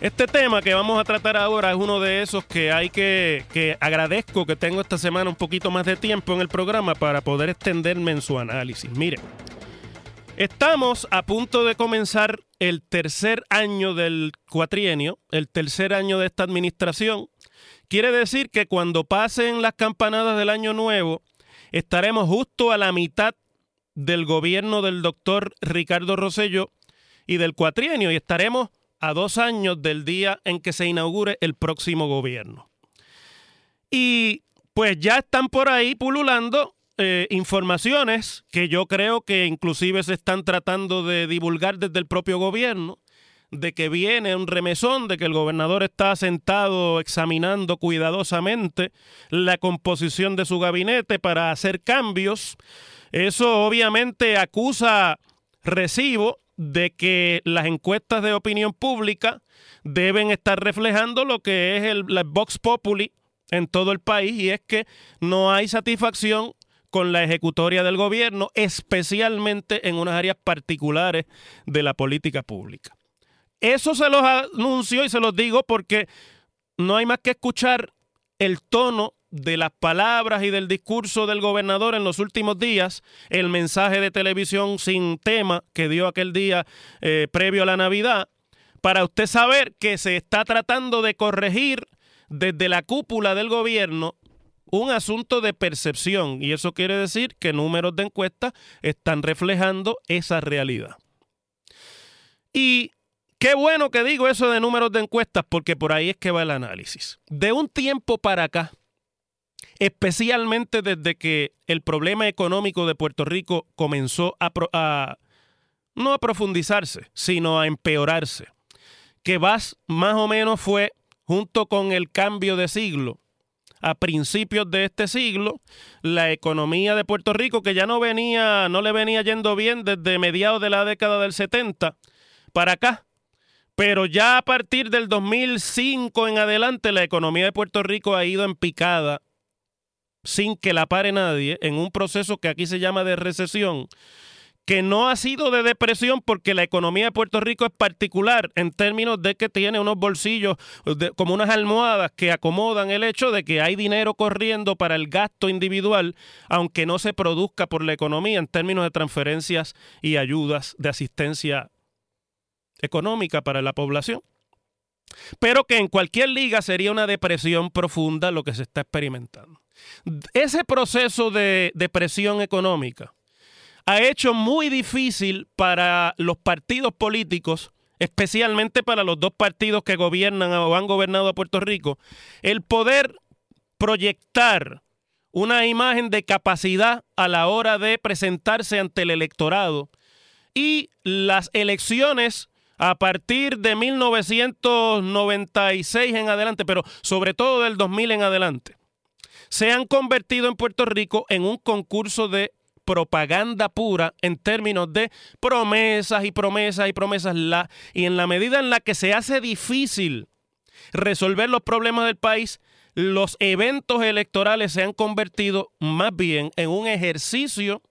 Este tema que vamos a tratar ahora es uno de esos que hay que, que agradezco que tengo esta semana un poquito más de tiempo en el programa para poder extenderme en su análisis. Mire, estamos a punto de comenzar el tercer año del cuatrienio, el tercer año de esta administración. Quiere decir que cuando pasen las campanadas del año nuevo, estaremos justo a la mitad del gobierno del doctor Ricardo Rosello y del cuatrienio y estaremos a dos años del día en que se inaugure el próximo gobierno. Y pues ya están por ahí pululando eh, informaciones que yo creo que inclusive se están tratando de divulgar desde el propio gobierno, de que viene un remesón, de que el gobernador está sentado examinando cuidadosamente la composición de su gabinete para hacer cambios. Eso obviamente acusa recibo de que las encuestas de opinión pública deben estar reflejando lo que es el la Vox Populi en todo el país y es que no hay satisfacción con la ejecutoria del gobierno, especialmente en unas áreas particulares de la política pública. Eso se los anuncio y se los digo porque no hay más que escuchar el tono de las palabras y del discurso del gobernador en los últimos días, el mensaje de televisión sin tema que dio aquel día eh, previo a la Navidad, para usted saber que se está tratando de corregir desde la cúpula del gobierno un asunto de percepción y eso quiere decir que números de encuestas están reflejando esa realidad. Y qué bueno que digo eso de números de encuestas porque por ahí es que va el análisis. De un tiempo para acá, especialmente desde que el problema económico de Puerto Rico comenzó a, no a profundizarse, sino a empeorarse, que vas más o menos fue junto con el cambio de siglo. A principios de este siglo, la economía de Puerto Rico, que ya no venía, no le venía yendo bien desde mediados de la década del 70 para acá, pero ya a partir del 2005 en adelante, la economía de Puerto Rico ha ido en picada sin que la pare nadie en un proceso que aquí se llama de recesión, que no ha sido de depresión porque la economía de Puerto Rico es particular en términos de que tiene unos bolsillos como unas almohadas que acomodan el hecho de que hay dinero corriendo para el gasto individual, aunque no se produzca por la economía en términos de transferencias y ayudas de asistencia económica para la población. Pero que en cualquier liga sería una depresión profunda lo que se está experimentando. Ese proceso de depresión económica ha hecho muy difícil para los partidos políticos, especialmente para los dos partidos que gobiernan o han gobernado a Puerto Rico, el poder proyectar una imagen de capacidad a la hora de presentarse ante el electorado. Y las elecciones a partir de 1996 en adelante, pero sobre todo del 2000 en adelante, se han convertido en Puerto Rico en un concurso de propaganda pura en términos de promesas y promesas y promesas. Y en la medida en la que se hace difícil resolver los problemas del país, los eventos electorales se han convertido más bien en un ejercicio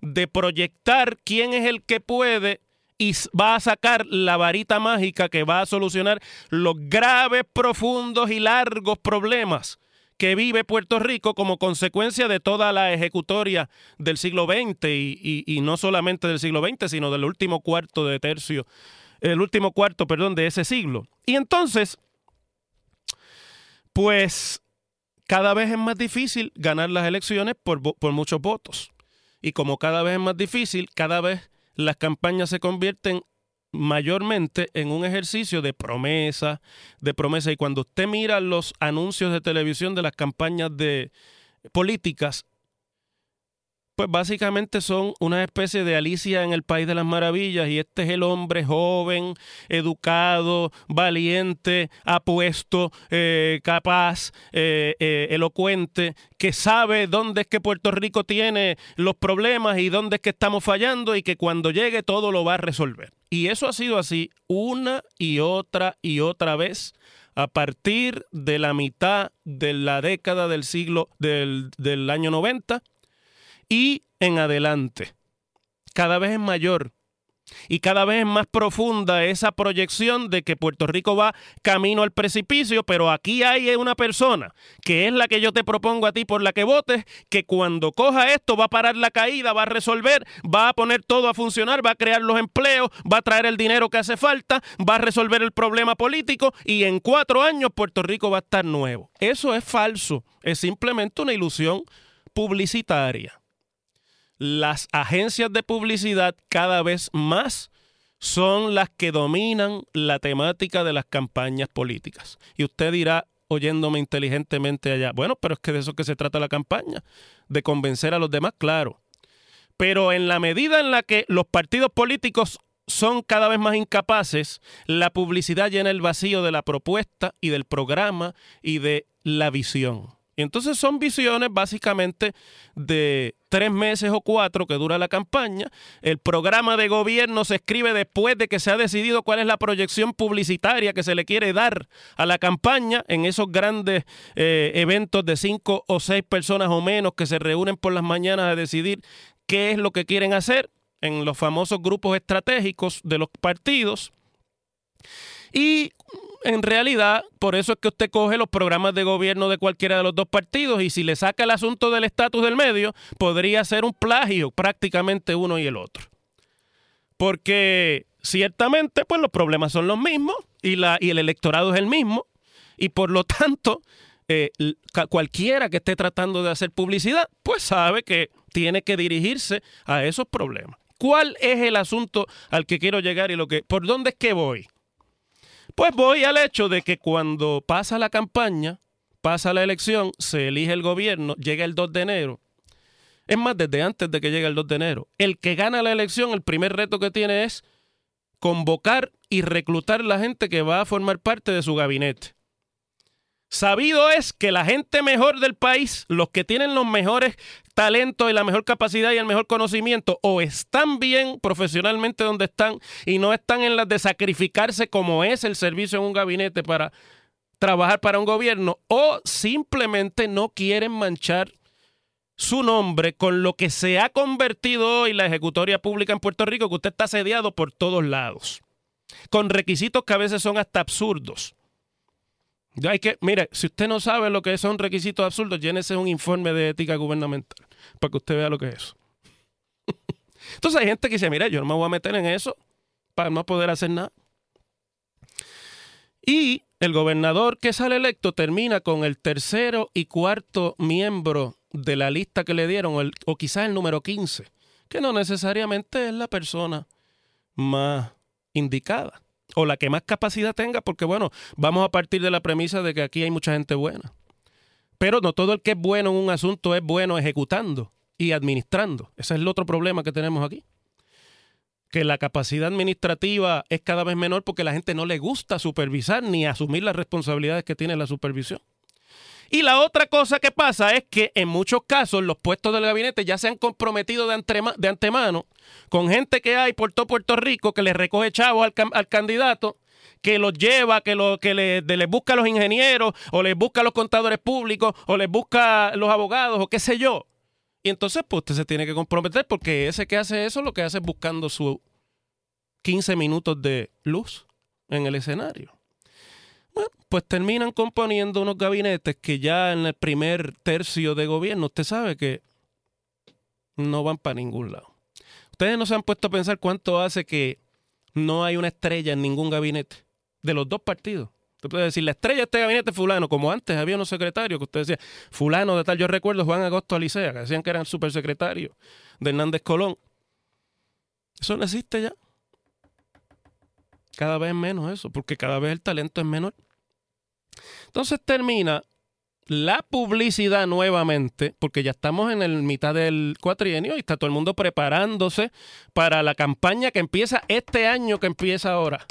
de proyectar quién es el que puede y va a sacar la varita mágica que va a solucionar los graves, profundos y largos problemas que vive Puerto Rico como consecuencia de toda la ejecutoria del siglo XX y, y, no solamente del siglo XX, sino del último cuarto de tercio, el último cuarto, perdón, de ese siglo. Y entonces, pues cada vez es más difícil ganar las elecciones por, por muchos votos. Y como cada vez es más difícil, cada vez las campañas se convierten mayormente en un ejercicio de promesa, de promesa. Y cuando usted mira los anuncios de televisión de las campañas de políticas, pues básicamente son una especie de Alicia en el País de las Maravillas y este es el hombre joven, educado, valiente, apuesto, eh, capaz, eh, eh, elocuente, que sabe dónde es que Puerto Rico tiene los problemas y dónde es que estamos fallando y que cuando llegue todo lo va a resolver. Y eso ha sido así una y otra y otra vez a partir de la mitad de la década del siglo del, año 90 y en adelante. Cada vez es mayor y cada vez es más profunda esa proyección de que Puerto Rico va camino al precipicio, pero aquí hay una persona que es la que yo te propongo a ti por la que votes, que cuando coja esto va a parar la caída, va a resolver, va a poner todo a funcionar, va a crear los empleos, va a traer el dinero que hace falta, va a resolver el problema político y en cuatro años Puerto Rico va a estar nuevo. Eso es falso, es simplemente una ilusión publicitaria las agencias de publicidad cada vez más son las que dominan la temática de las campañas políticas. Y usted dirá, oyéndome inteligentemente allá, bueno, pero es que de eso que se trata la campaña, de convencer a los demás, claro. Pero en la medida en la que los partidos políticos son cada vez más incapaces, la publicidad llena el vacío de la propuesta y del programa y de la visión. Entonces son visiones básicamente de tres meses o cuatro que dura la campaña. El programa de gobierno se escribe después de que se ha decidido cuál es la proyección publicitaria que se le quiere dar a la campaña en esos grandes eh, eventos de cinco o seis personas o menos que se reúnen por las mañanas a decidir qué es lo que quieren hacer en los famosos grupos estratégicos de los partidos. Y en realidad, por eso es que usted coge los programas de gobierno de cualquiera de los dos partidos y si le saca el asunto del estatus del medio, podría ser un plagio prácticamente uno y el otro. Porque ciertamente, pues los problemas son los mismos y, la, y el electorado es el mismo y por lo tanto, eh, cualquiera que esté tratando de hacer publicidad, pues sabe que tiene que dirigirse a esos problemas. ¿Cuál es el asunto al que quiero llegar y lo que, por dónde es que voy? Pues voy al hecho de que cuando pasa la campaña, pasa la elección, se elige el gobierno, llega el 2 de enero. Es más, desde antes de que llegue el 2 de enero. El que gana la elección, el primer reto que tiene es convocar y reclutar la gente que va a formar parte de su gabinete. Sabido es que la gente mejor del país, los que tienen los mejores talentos y la mejor capacidad y el mejor conocimiento, o están bien profesionalmente donde están y no están en las de sacrificarse como es el servicio en un gabinete para trabajar para un gobierno, o simplemente no quieren manchar su nombre con lo que se ha convertido hoy la ejecutoria pública en Puerto Rico, que usted está asediado por todos lados, con requisitos que a veces son hasta absurdos. Hay que, mire, si usted no sabe lo que son requisitos absurdos, llénese un informe de ética gubernamental para que usted vea lo que es eso. Entonces hay gente que dice, mira, yo no me voy a meter en eso para no poder hacer nada. Y el gobernador que sale electo termina con el tercero y cuarto miembro de la lista que le dieron, o, quizás el número 15, que no necesariamente es la persona más indicada o la que más capacidad tenga, porque bueno, vamos a partir de la premisa de que aquí hay mucha gente buena. Pero no todo el que es bueno en un asunto es bueno ejecutando y administrando. Ese es el otro problema que tenemos aquí. Que la capacidad administrativa es cada vez menor porque la gente no le gusta supervisar ni asumir las responsabilidades que tiene la supervisión. Y la otra cosa que pasa es que en muchos casos los puestos del gabinete ya se han comprometido de, antemano con gente que hay por todo Puerto Rico que le recoge chavos al, al candidato que los lleva, que, lo, que le, les busca a los ingenieros, o les busca a los contadores públicos, o les busca a los abogados, o qué sé yo. Y entonces, pues usted se tiene que comprometer porque ese que hace eso lo que hace es buscando sus 15 minutos de luz en el escenario. Bueno, pues terminan componiendo unos gabinetes que ya en el primer tercio de gobierno usted sabe que no van para ningún lado. Ustedes no se han puesto a pensar cuánto hace que no hay una estrella en ningún gabinete de los dos partidos. Usted puede decir, la estrella de este gabinete fulano, como antes había unos secretarios que usted decía, fulano de tal, yo recuerdo Juan Agosto Alicea, que decían que eran supersecretarios de Hernández Colón. Eso no existe ya. Cada vez menos eso, porque cada vez el talento es menor. Entonces termina la publicidad nuevamente, porque ya estamos en el mitad del cuatrienio y está todo el mundo preparándose para la campaña que empieza este año que empieza ahora.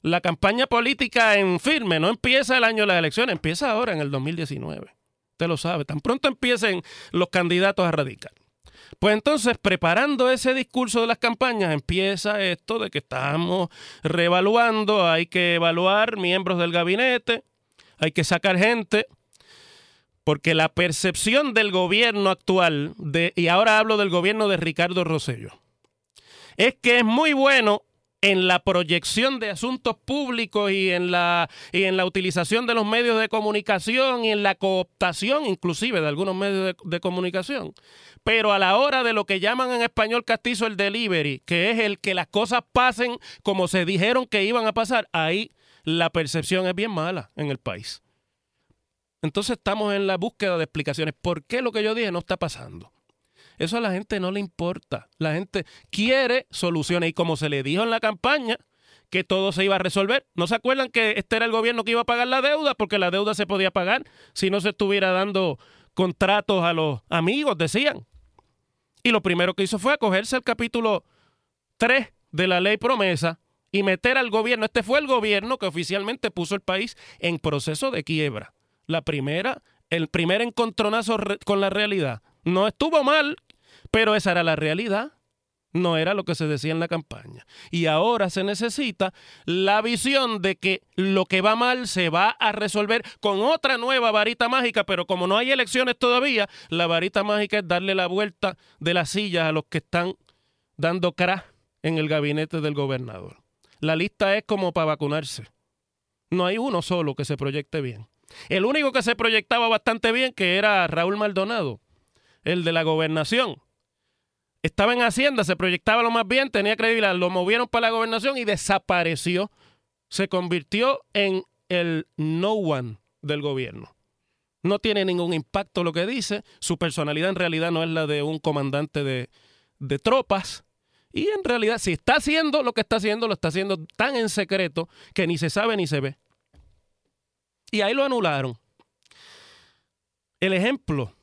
La campaña política en firme no empieza el año de las elecciones, empieza ahora en el 2019. Usted lo sabe, tan pronto empiecen los candidatos a radicar. Pues entonces, preparando ese discurso de las campañas, empieza esto de que estamos reevaluando, hay que evaluar miembros del gabinete, hay que sacar gente, porque la percepción del gobierno actual, y ahora hablo del gobierno de Ricardo Rosello, es que es muy bueno en la proyección de asuntos públicos y en la, y en la utilización de los medios de comunicación y en la cooptación inclusive de algunos medios de, de, comunicación. Pero a la hora de lo que llaman en español castizo el delivery, que es el que las cosas pasen como se dijeron que iban a pasar, ahí la percepción es bien mala en el país. Entonces estamos en la búsqueda de explicaciones. ¿Por qué lo que yo dije no está pasando? Eso a la gente no le importa. La gente quiere soluciones. Y como se le dijo en la campaña que todo se iba a resolver, ¿no se acuerdan que este era el gobierno que iba a pagar la deuda? Porque la deuda se podía pagar si no se estuviera dando contratos a los amigos, decían. Y lo primero que hizo fue acogerse al capítulo 3 de la ley promesa y meter al gobierno. Este fue el gobierno que oficialmente puso el país en proceso de quiebra la primera, el primer encontronazo con la realidad. No estuvo mal, pero esa era la realidad. No era lo que se decía en la campaña. Y ahora se necesita la visión de que lo que va mal se va a resolver con otra nueva varita mágica, pero como no hay elecciones todavía, la varita mágica es darle la vuelta de las sillas a los que están dando crack en el gabinete del gobernador. La lista es como para vacunarse. No hay uno solo que se proyecte bien. El único que se proyectaba bastante bien, que era Raúl Maldonado, el de la gobernación. Estaba en Hacienda, se proyectaba lo más bien, tenía credibilidad, lo movieron para la gobernación y desapareció. Se convirtió en el no one del gobierno. No tiene ningún impacto lo que dice, su personalidad en realidad no es la de un comandante de, de tropas. Y en realidad, si está haciendo lo que está haciendo, lo está haciendo tan en secreto que ni se sabe ni se ve. Y ahí lo anularon. El ejemplo,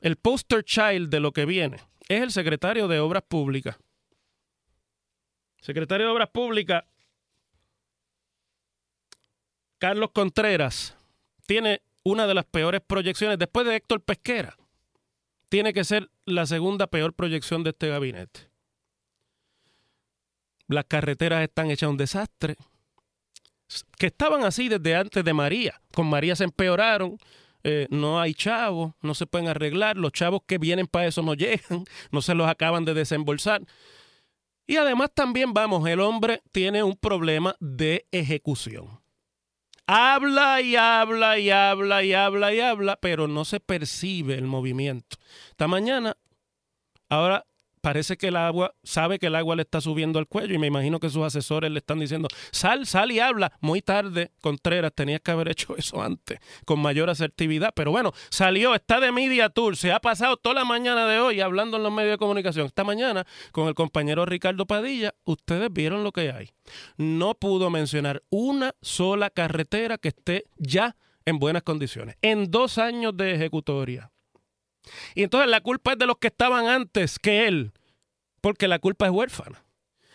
el poster child de lo que viene, es el secretario de Obras Públicas. Secretario de Obras Públicas, Carlos Contreras, tiene una de las peores proyecciones, después de Héctor Pesquera, tiene que ser la segunda peor proyección de este gabinete. Las carreteras están hechas un desastre que estaban así desde antes de María. Con María se empeoraron, eh, no hay chavos, no se pueden arreglar, los chavos que vienen para eso no llegan, no se los acaban de desembolsar. Y además también, vamos, el hombre tiene un problema de ejecución. Habla y habla y habla y habla y habla, pero no se percibe el movimiento. Esta mañana, ahora parece que el agua, sabe que el agua le está subiendo al cuello y me imagino que sus asesores le están diciendo, sal, sal y habla. Muy tarde, Contreras, tenías que haber hecho eso antes, con mayor asertividad. Pero bueno, salió, está de Media Tour, se ha pasado toda la mañana de hoy hablando en los medios de comunicación. Esta mañana, con el compañero Ricardo Padilla, ustedes vieron lo que hay. No pudo mencionar una sola carretera que esté ya en buenas condiciones, en dos años de ejecutoria. Y entonces la culpa es de los que estaban antes que él, porque la culpa es huérfana.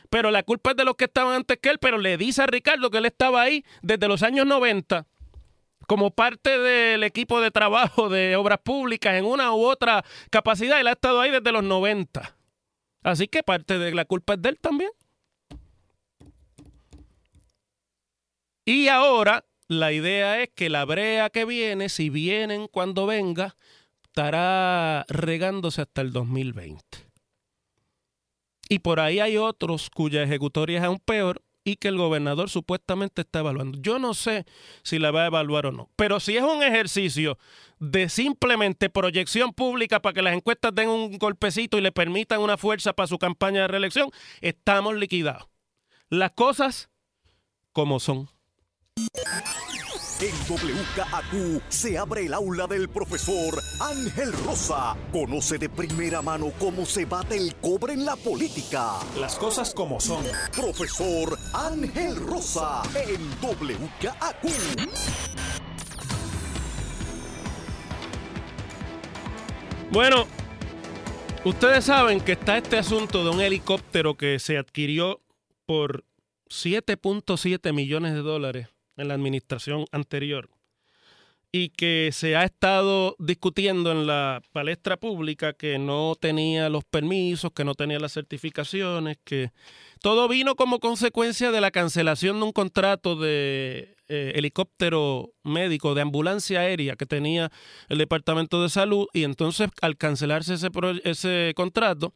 Pero la culpa es de los que estaban antes que él, pero le dice a Ricardo que él estaba ahí desde los años 90 como parte del equipo de trabajo de obras públicas en una u otra capacidad. Él ha estado ahí desde los 90. Así que parte de la culpa es de él también. Y ahora la idea es que la brea que viene, si vienen cuando venga, estará regándose hasta el 2020. Y por ahí hay otros cuya ejecutoria es aún peor y que el gobernador supuestamente está evaluando. Yo no sé si la va a evaluar o no, pero si es un ejercicio de simplemente proyección pública para que las encuestas den un golpecito y le permitan una fuerza para su campaña de reelección, estamos liquidados. Las cosas como son. En WKAQ se abre el aula del profesor Ángel Rosa. Conoce de primera mano cómo se bate el cobre en la política. Las cosas como son. Profesor Ángel Rosa en WKAQ. Bueno, ustedes saben que está este asunto de un helicóptero que se adquirió por 7.7 millones de dólares en la administración anterior y que se ha estado discutiendo en la palestra pública que no tenía los permisos, que no tenía las certificaciones, que todo vino como consecuencia de la cancelación de un contrato de eh, helicóptero médico, de ambulancia aérea que tenía el Departamento de Salud y entonces al cancelarse ese, ese contrato,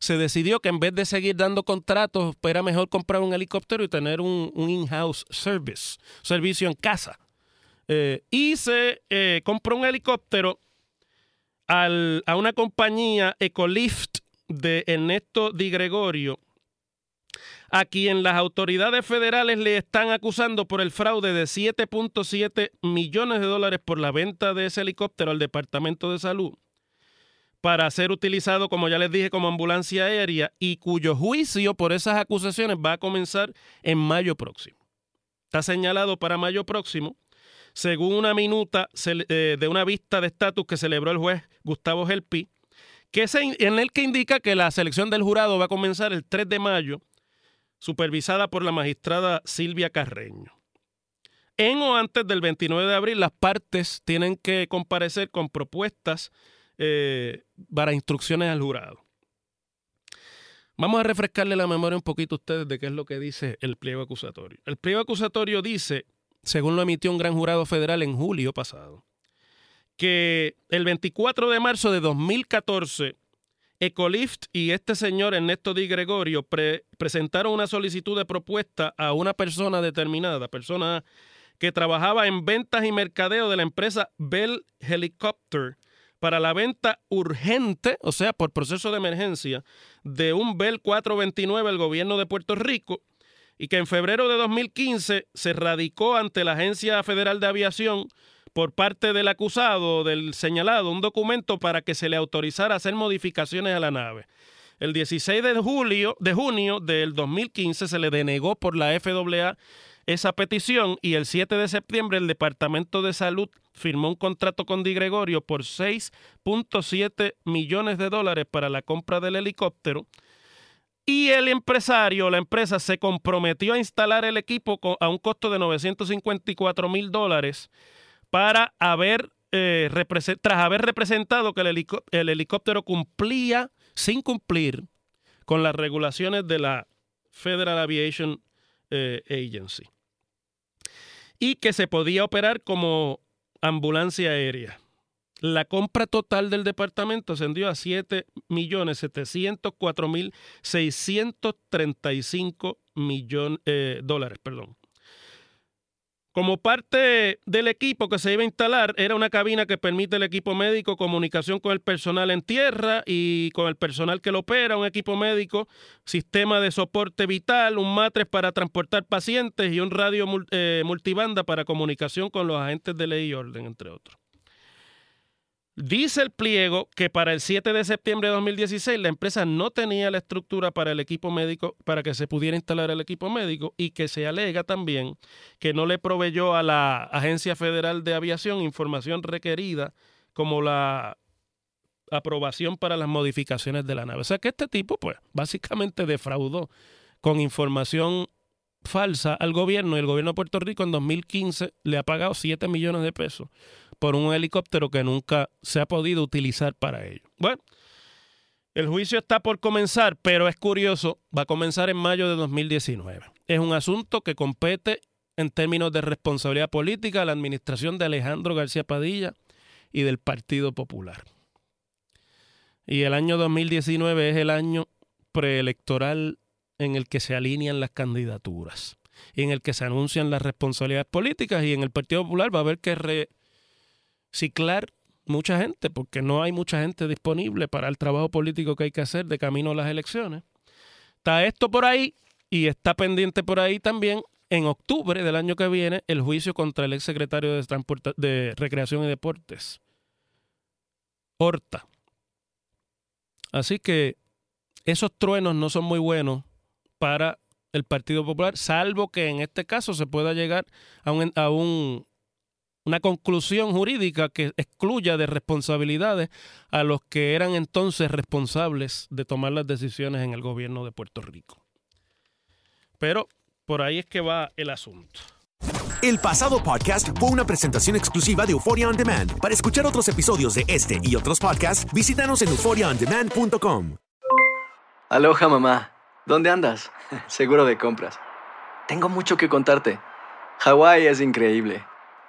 se decidió que en vez de seguir dando contratos, era mejor comprar un helicóptero y tener un, un in-house service, servicio en casa eh, y se eh, compró un helicóptero a una compañía Ecolift de Ernesto Di Gregorio, a quien las autoridades federales le están acusando por el fraude de 7.7 millones de dólares por la venta de ese helicóptero al Departamento de Salud para ser utilizado, como ya les dije, como ambulancia aérea y cuyo juicio por esas acusaciones va a comenzar en mayo próximo. Está señalado para mayo próximo según una minuta eh, de una vista de estatus que celebró el juez Gustavo Gelpi, que en el que indica que la selección del jurado va a comenzar el 3 de mayo, supervisada por la magistrada Silvia Carreño. En o antes del 29 de abril, las partes tienen que comparecer con propuestas eh, para instrucciones al jurado. Vamos a refrescarle la memoria un poquito a ustedes de qué es lo que dice el pliego acusatorio. El pliego acusatorio dice según lo emitió un gran jurado federal en julio pasado, que el 24 de marzo de 2014, Ecolift y este señor Ernesto Di Gregorio presentaron una solicitud de propuesta a una persona determinada, persona que trabajaba en ventas y mercadeo de la empresa Bell Helicopter para la venta urgente, o sea, por proceso de emergencia, de un Bell 429 al gobierno de Puerto Rico y que en febrero de 2015 se radicó ante la Agencia Federal de Aviación por parte del acusado, del señalado, un documento para que se le autorizara hacer modificaciones a la nave. El 16 de, julio, de junio del 2015 se le denegó por la FAA esa petición y el 7 de septiembre el Departamento de Salud firmó un contrato con Di Gregorio por 6.7 millones de dólares para la compra del helicóptero y el empresario, la empresa, se comprometió a instalar el equipo a un costo de 954 mil dólares para haber, eh, tras haber representado que el, helicóptero cumplía, sin cumplir, con las regulaciones de la Federal Aviation eh, Agency. Y que se podía operar como ambulancia aérea. La compra total del departamento ascendió a 7.704.635 millones de dólares. Perdón. Como parte del equipo que se iba a instalar, era una cabina que permite al equipo médico comunicación con el personal en tierra y con el personal que lo opera, un equipo médico, sistema de soporte vital, un matres para transportar pacientes y un radio eh, multibanda para comunicación con los agentes de ley y orden, entre otros. Dice el pliego que para el 7 de septiembre de 2016 la empresa no tenía la estructura para el equipo médico, para que se pudiera instalar el equipo médico y que se alega también que no le proveyó a la Agencia Federal de Aviación información requerida como la aprobación para las modificaciones de la nave. O sea que este tipo, pues, básicamente defraudó con información falsa al gobierno y el gobierno de Puerto Rico en 2015 le ha pagado 7 millones de pesos por un helicóptero que nunca se ha podido utilizar para ello. Bueno, el juicio está por comenzar, pero es curioso, va a comenzar en mayo de 2019. Es un asunto que compete en términos de responsabilidad política a la administración de Alejandro García Padilla y del Partido Popular. Y el año 2019 es el año preelectoral en el que se alinean las candidaturas y en el que se anuncian las responsabilidades políticas y en el Partido Popular va a haber que reciclar mucha gente porque no hay mucha gente disponible para el trabajo político que hay que hacer de camino a las elecciones. Está esto por ahí y está pendiente por ahí también en octubre del año que viene el juicio contra el exsecretario de, de Recreación y Deportes, Horta. Así que esos truenos no son muy buenos para el Partido Popular, salvo que en este caso se pueda llegar a, un, una conclusión jurídica que excluya de responsabilidades a los que eran entonces responsables de tomar las decisiones en el gobierno de Puerto Rico. Pero por ahí es que va el asunto. El pasado podcast fue una presentación exclusiva de Euphoria On Demand. Para escuchar otros episodios de este y otros podcasts, visítanos en euphoriaondemand.com. Aloha mamá. ¿Dónde andas? Seguro de compras. Tengo mucho que contarte. Hawái es increíble.